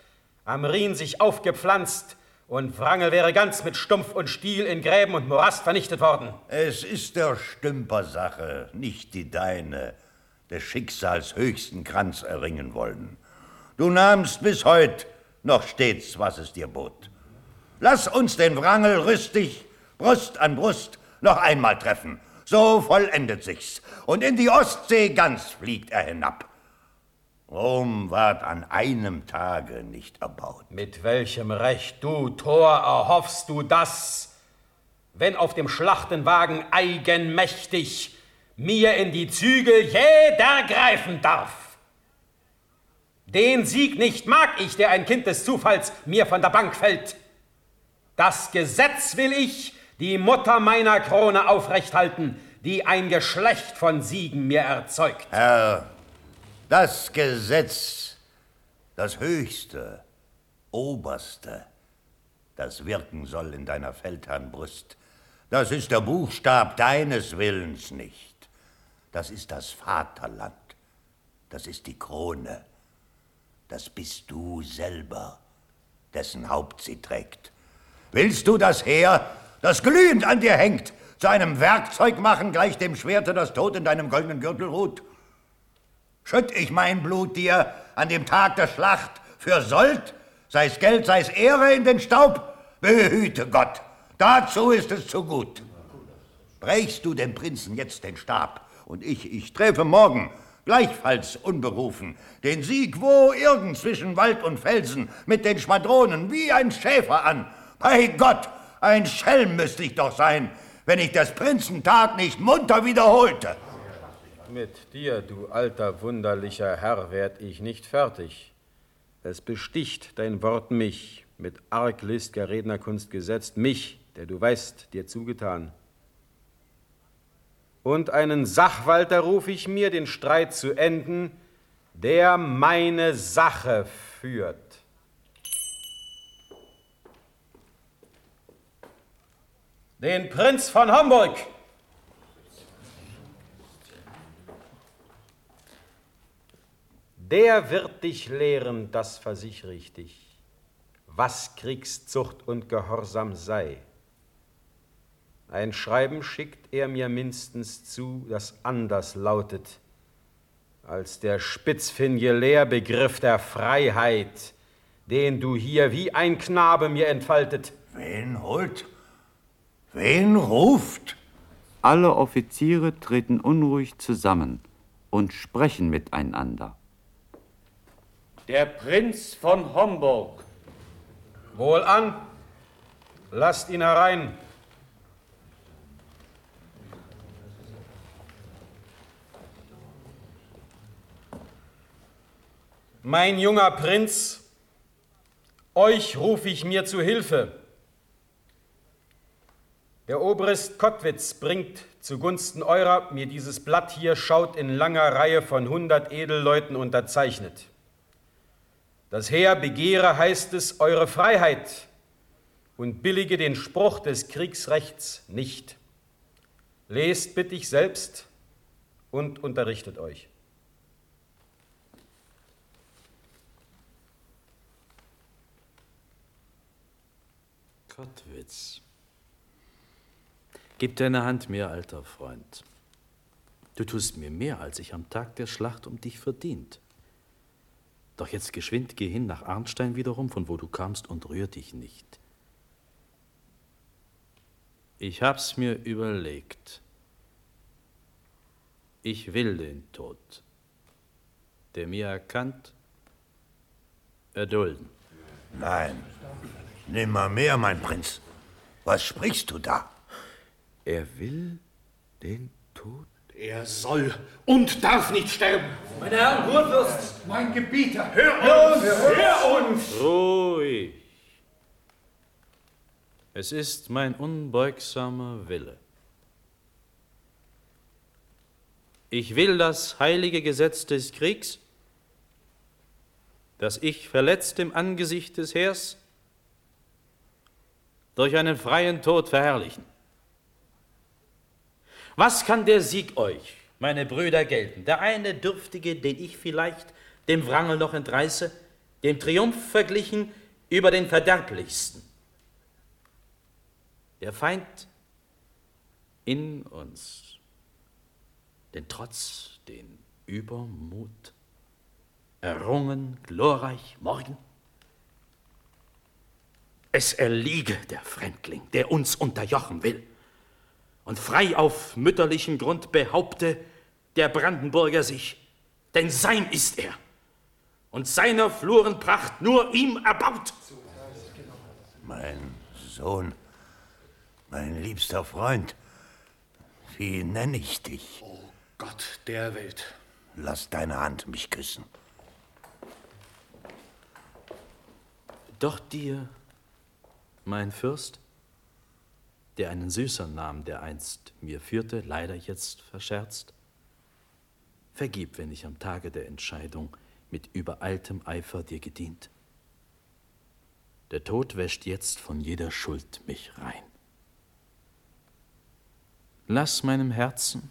G: am Rhin sich aufgepflanzt und Wrangel wäre ganz mit Stumpf und Stiel in Gräben und Morast vernichtet worden.
M: Es ist der Stümpersache, nicht die deine, des Schicksals höchsten Kranz erringen wollen. Du nahmst bis heut noch stets, was es dir bot. Lass uns den Wrangel rüstig, Brust an Brust, noch einmal treffen. So vollendet sich's. Und in die Ostsee ganz fliegt er hinab. Rom ward an einem Tage nicht erbaut.
G: Mit welchem Recht, du Tor, erhoffst du das, wenn auf dem Schlachtenwagen eigenmächtig mir in die Zügel jeder greifen darf? Den Sieg nicht mag ich, der ein Kind des Zufalls mir von der Bank fällt. Das Gesetz will ich, die Mutter meiner Krone aufrechthalten, die ein Geschlecht von Siegen mir erzeugt.
M: Herr, das Gesetz, das Höchste, Oberste, das wirken soll in deiner Feldherrnbrust, das ist der Buchstab deines Willens nicht. Das ist das Vaterland, das ist die Krone, das bist du selber, dessen Haupt sie trägt. Willst du das Heer, das glühend an dir hängt, zu einem Werkzeug machen, gleich dem Schwerte, das tot in deinem goldenen Gürtel ruht? Schütt ich mein Blut dir an dem Tag der Schlacht für Sold, sei's Geld, sei's Ehre in den Staub? Behüte Gott, dazu ist es zu gut. Brechst du dem Prinzen jetzt den Stab und ich, ich treffe morgen, gleichfalls unberufen, den Sieg wo irgend zwischen Wald und Felsen mit den Schwadronen wie ein Schäfer an. Bei Gott, ein Schelm müsste ich doch sein, wenn ich des Prinzen Tag nicht munter wiederholte.
G: Mit dir, du alter, wunderlicher Herr, werd ich nicht fertig. Es besticht dein Wort mich, mit arglistger Rednerkunst gesetzt, mich, der du weißt, dir zugetan. Und einen Sachwalter ruf ich mir, den Streit zu enden, der meine Sache führt. Den Prinz von Homburg. Der wird dich lehren, das versichere ich dich, was Kriegszucht und Gehorsam sei. Ein Schreiben schickt er mir mindestens zu, das anders lautet, als der spitzfindige Lehrbegriff der Freiheit, den du hier wie ein Knabe mir entfaltet.
M: Wen holt? Wen ruft?
A: Alle Offiziere treten unruhig zusammen und sprechen miteinander.
E: Der Prinz von Homburg.
G: Wohlan, lasst ihn herein. Mein junger Prinz, euch rufe ich mir zu Hilfe. Der Obrist Kottwitz bringt zugunsten eurer mir dieses Blatt hier, schaut in langer Reihe von hundert Edelleuten unterzeichnet. Das Heer begehre, heißt es, eure Freiheit und billige den Spruch des Kriegsrechts nicht. Lest bitte ich selbst und unterrichtet euch.
D: Kottwitz. Gib deine Hand mir, alter Freund. Du tust mir mehr, als ich am Tag der Schlacht um dich verdient. Doch jetzt geschwind geh hin nach Arnstein wiederum, von wo du kamst, und rühr dich nicht. Ich hab's mir überlegt. Ich will den Tod, der mir erkannt, erdulden.
M: Nein, nimmermehr, mein Prinz. Was sprichst du da?
K: Er will den Tod?
N: Er soll und darf nicht sterben.
O: Meine Herren, Kurfürst!
N: Mein Gebieter, hör uns! Hör uns!
D: Ruhig. Es ist mein unbeugsamer Wille. Ich will das heilige Gesetz des Kriegs, das ich verletzt im Angesicht des Heers, durch einen freien Tod verherrlichen. Was kann der Sieg euch, meine Brüder gelten. Der eine Dürftige, den ich vielleicht dem Wrangel noch entreiße, dem Triumph verglichen über den Verderblichsten. Der Feind in uns, den Trotz, den Übermut, errungen, glorreich morgen. Es erliege der Fremdling, der uns unterjochen will und frei auf mütterlichen Grund behaupte der Brandenburger sich, denn sein ist er und seiner Fluren Pracht nur ihm erbaut.
M: Mein Sohn, mein liebster Freund, wie nenne ich dich?
N: Oh Gott der Welt.
M: Lass deine Hand mich küssen.
D: Doch dir, mein Fürst, der einen süßern Namen, der einst mir führte, leider jetzt verscherzt, vergib, wenn ich am Tage der Entscheidung mit übereiltem Eifer dir gedient. Der Tod wäscht jetzt von jeder Schuld mich rein. Lass meinem Herzen,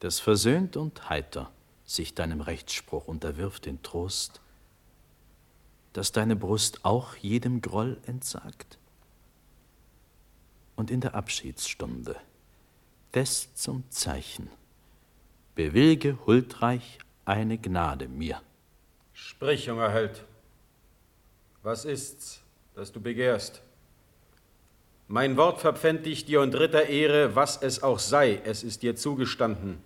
D: das versöhnt und heiter sich deinem Rechtsspruch unterwirft, den Trost, dass deine Brust auch jedem Groll entsagt. Und in der Abschiedsstunde des zum Zeichen bewilge huldreich eine Gnade mir.
G: Sprich, junger Held. Was ist's, das du begehrst? Mein Wort verpfänd ich dir und dritter Ehre, was es auch sei, es ist dir zugestanden.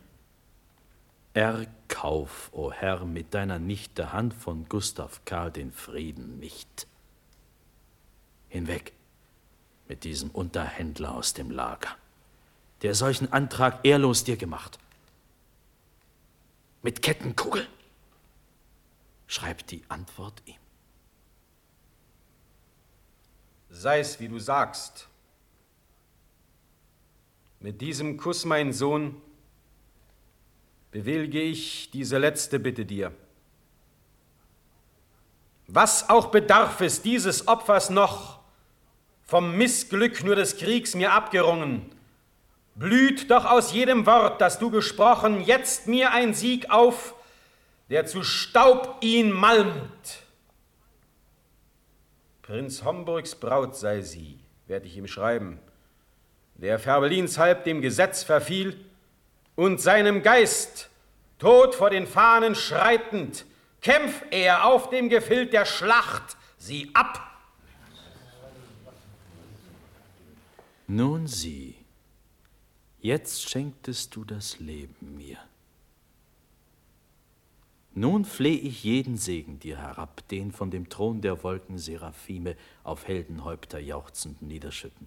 D: Erkauf, o oh Herr, mit deiner Nichte Hand von Gustav Karl den Frieden nicht. Hinweg mit diesem Unterhändler aus dem Lager, der solchen Antrag ehrlos dir gemacht mit Kettenkugel? Schreib die Antwort ihm.
G: Sei's, wie du sagst. Mit diesem Kuss, mein Sohn, bewillige ich diese letzte Bitte dir. Was auch bedarf es dieses Opfers noch, vom Missglück nur des Kriegs mir abgerungen, blüht doch aus jedem Wort, das du gesprochen, jetzt mir ein Sieg auf, der zu Staub ihn malmt. Prinz Homburgs Braut sei sie, werde ich ihm schreiben, der Färbelins halb dem Gesetz verfiel und seinem Geist, tot vor den Fahnen schreitend, kämpf er auf dem Gefild der Schlacht sie ab.
D: Nun sieh, Jetzt schenktest du das Leben mir. Nun fleh ich jeden Segen dir herab, den von dem Thron der Wolken Seraphime auf Heldenhäupter jauchzend niederschütten.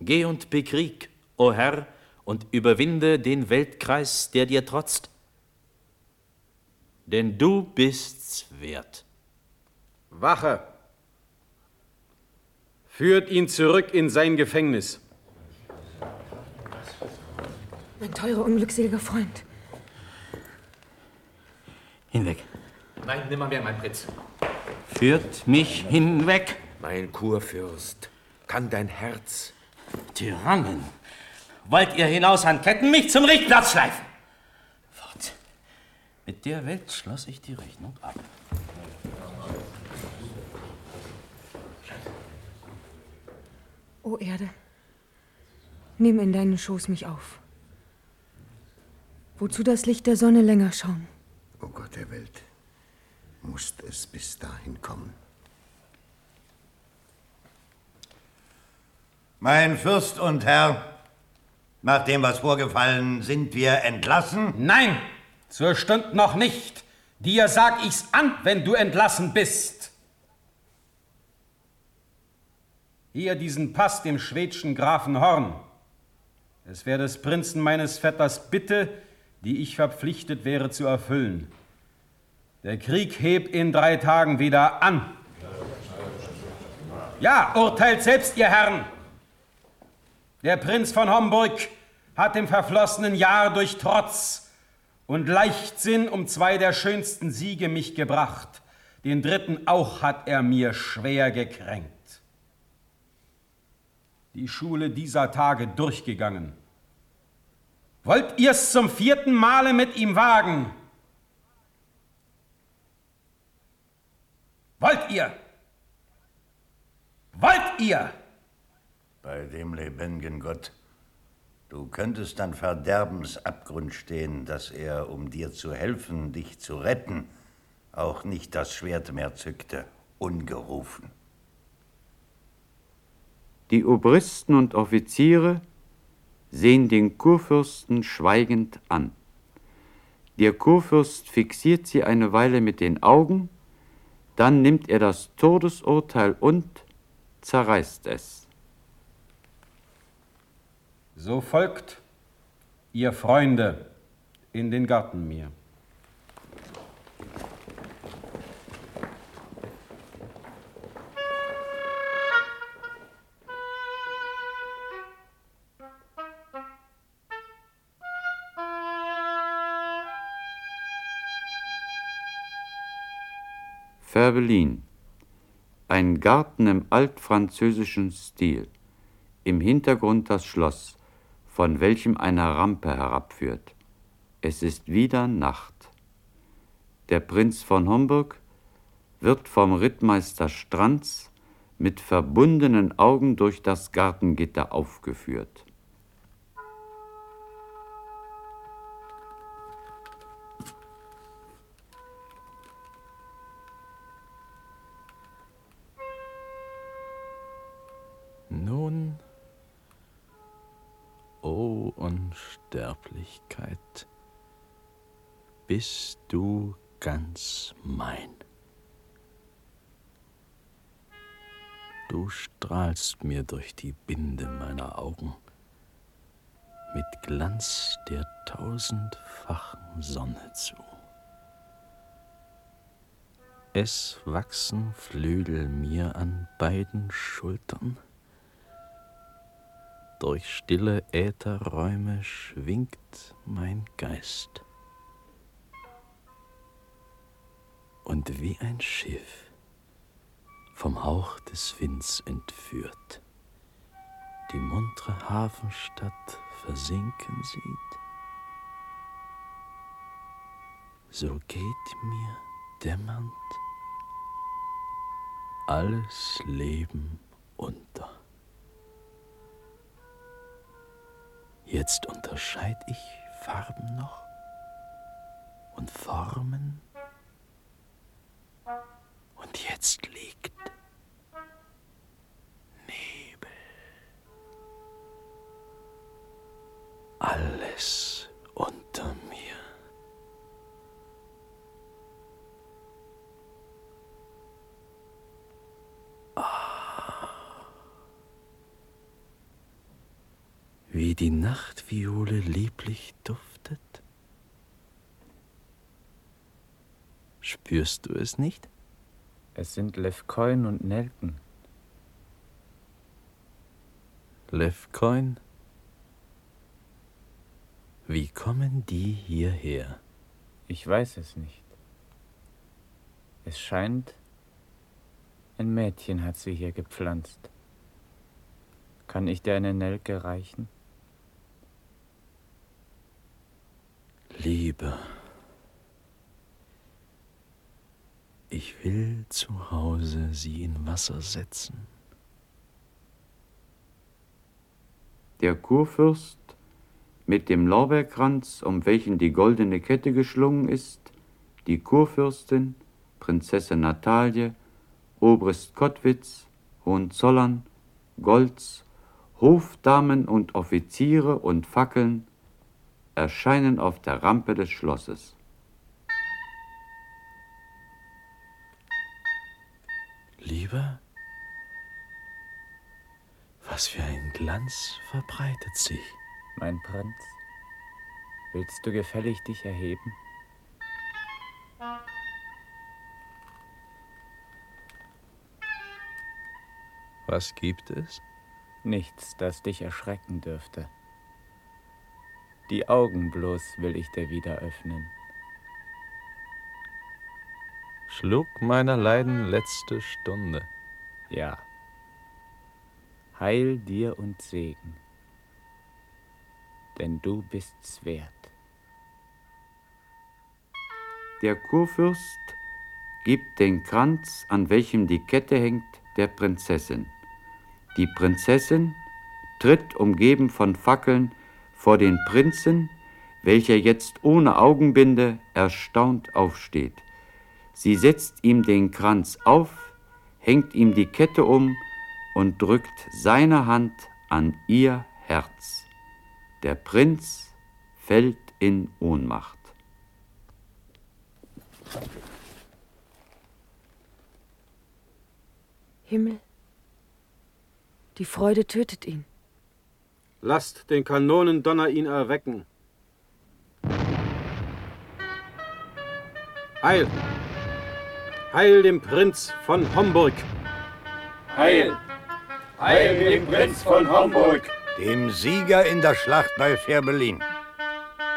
D: Geh und bekrieg, o Herr, und überwinde den Weltkreis, der dir trotzt. Denn du bist's wert.
G: Wache! Führt ihn zurück in sein Gefängnis.
F: Mein teurer, unglückseliger Freund.
D: Hinweg.
J: Nein, nimmermehr, mein Prinz.
D: Führt mich hinweg.
K: Mein Kurfürst, kann dein Herz.
D: Tyrannen, wollt ihr hinaus an Ketten mich zum Richtplatz schleifen? Fort. Mit der Welt schloss ich die Rechnung ab.
F: O Erde, nimm in deinen Schoß mich auf. Wozu das Licht der Sonne länger schauen?
L: O Gott der Welt, musst es bis dahin kommen.
M: Mein Fürst und Herr, nach dem, was vorgefallen, sind wir entlassen?
G: Nein, zur Stund noch nicht. Dir sag ich's an, wenn du entlassen bist. Hier diesen Pass dem schwedschen Grafen Horn. Es wäre des Prinzen meines Vetters Bitte, die ich verpflichtet wäre zu erfüllen. Der Krieg hebt in drei Tagen wieder an. Ja, urteilt selbst, ihr Herren. Der Prinz von Homburg hat im verflossenen Jahr durch Trotz und Leichtsinn um zwei der schönsten Siege mich gebracht. Den dritten auch hat er mir schwer gekränkt. Die Schule dieser Tage durchgegangen Wollt ihr's zum vierten Male mit ihm wagen? Wollt ihr? Wollt ihr?
M: Bei dem lebendigen Gott. Du könntest an Verderbensabgrund stehen, dass er, um dir zu helfen, dich zu retten, auch nicht das Schwert mehr zückte, ungerufen.
A: Die Obristen und Offiziere sehen den Kurfürsten schweigend an. Der Kurfürst fixiert sie eine Weile mit den Augen, dann nimmt er das Todesurteil und zerreißt es.
G: So folgt, ihr Freunde, in den Garten mir.
A: Färbelin. Ein Garten im altfranzösischen Stil. Im Hintergrund das Schloss, von welchem eine Rampe herabführt. Es ist wieder Nacht. Der Prinz von Homburg wird vom Rittmeister Stranz mit verbundenen Augen durch das Gartengitter aufgeführt.
D: Unsterblichkeit, bist du ganz mein. Du strahlst mir durch die Binde meiner Augen mit Glanz der tausendfachen Sonne zu. Es wachsen Flügel mir an beiden Schultern, durch stille Ätherräume schwingt mein Geist. Und wie ein Schiff, vom Hauch des Winds entführt, die muntre Hafenstadt versinken sieht, so geht mir dämmernd alles Leben unter. Jetzt unterscheid ich Farben noch und Formen. Und jetzt liegt Nebel. Alles unter mir. wie die Nachtviole lieblich duftet? Spürst du es nicht?
P: Es sind Levkoin und Nelken.
D: Levkoin? Wie kommen die hierher?
P: Ich weiß es nicht. Es scheint, ein Mädchen hat sie hier gepflanzt. Kann ich dir eine Nelke reichen?
D: Liebe, ich will zu Hause sie in Wasser setzen.
A: Der Kurfürst mit dem Lorbeerkranz, um welchen die goldene Kette geschlungen ist, die Kurfürstin, Prinzessin Natalie, Obrist Kottwitz, Hohenzollern, Goltz, Hofdamen und Offiziere und Fackeln erscheinen auf der Rampe des Schlosses.
D: Liebe, was für ein Glanz verbreitet sich.
P: Mein Prinz, willst du gefällig dich erheben?
D: Was gibt es?
P: Nichts, das dich erschrecken dürfte. Die Augen bloß will ich dir wieder öffnen.
D: Schlug meiner Leiden letzte Stunde.
P: Ja. Heil dir und Segen. denn du bist's wert.
A: Der Kurfürst gibt den Kranz, an welchem die Kette hängt, der Prinzessin. Die Prinzessin tritt, umgeben von Fackeln, vor den Prinzen, welcher jetzt ohne Augenbinde erstaunt aufsteht. Sie setzt ihm den Kranz auf, hängt ihm die Kette um und drückt seine Hand an ihr Herz. Der Prinz fällt in Ohnmacht.
F: Himmel, die Freude tötet ihn.
G: Lasst den Kanonendonner ihn erwecken. Heil! Heil dem Prinz von Homburg!
E: Heil! Heil dem Prinz von Homburg!
M: Dem Sieger in der Schlacht bei Fehrbellin.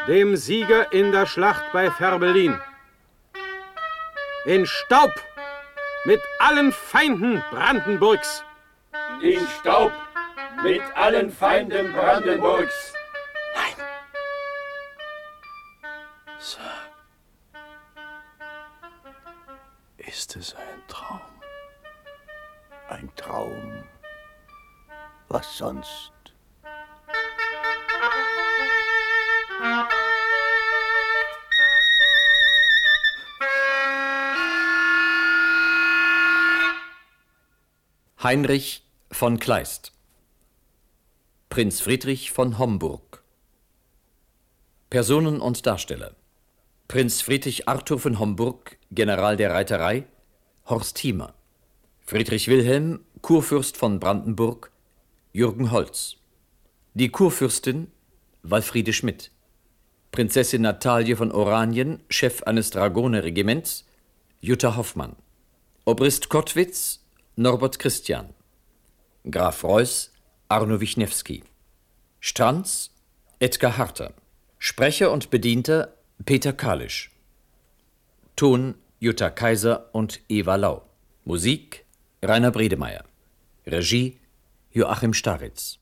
G: Dem Sieger in der Schlacht bei Fehrbellin. In Staub mit allen Feinden Brandenburgs.
E: In Staub mit allen Feinden Brandenburgs.
D: Sir, ist es ein Traum?
M: Ein Traum. Was sonst?
Q: Heinrich von Kleist Prinz Friedrich von Homburg. Personen und Darsteller. Prinz Friedrich Arthur von Homburg, General der Reiterei, Horst Hiemer Friedrich Wilhelm, Kurfürst von Brandenburg, Jürgen Holz. Die Kurfürstin, Walfriede Schmidt. Prinzessin Natalie von Oranien, Chef eines Dragonerregiments, Jutta Hoffmann. Obrist Kottwitz, Norbert Christian. Graf Reuß, Arno Wichniewski. Stranz, Edgar Harter. Sprecher und Bedienter, Peter Kalisch. Ton, Jutta Kaiser und Eva Lau. Musik, Rainer Bredemeier. Regie, Joachim Staritz.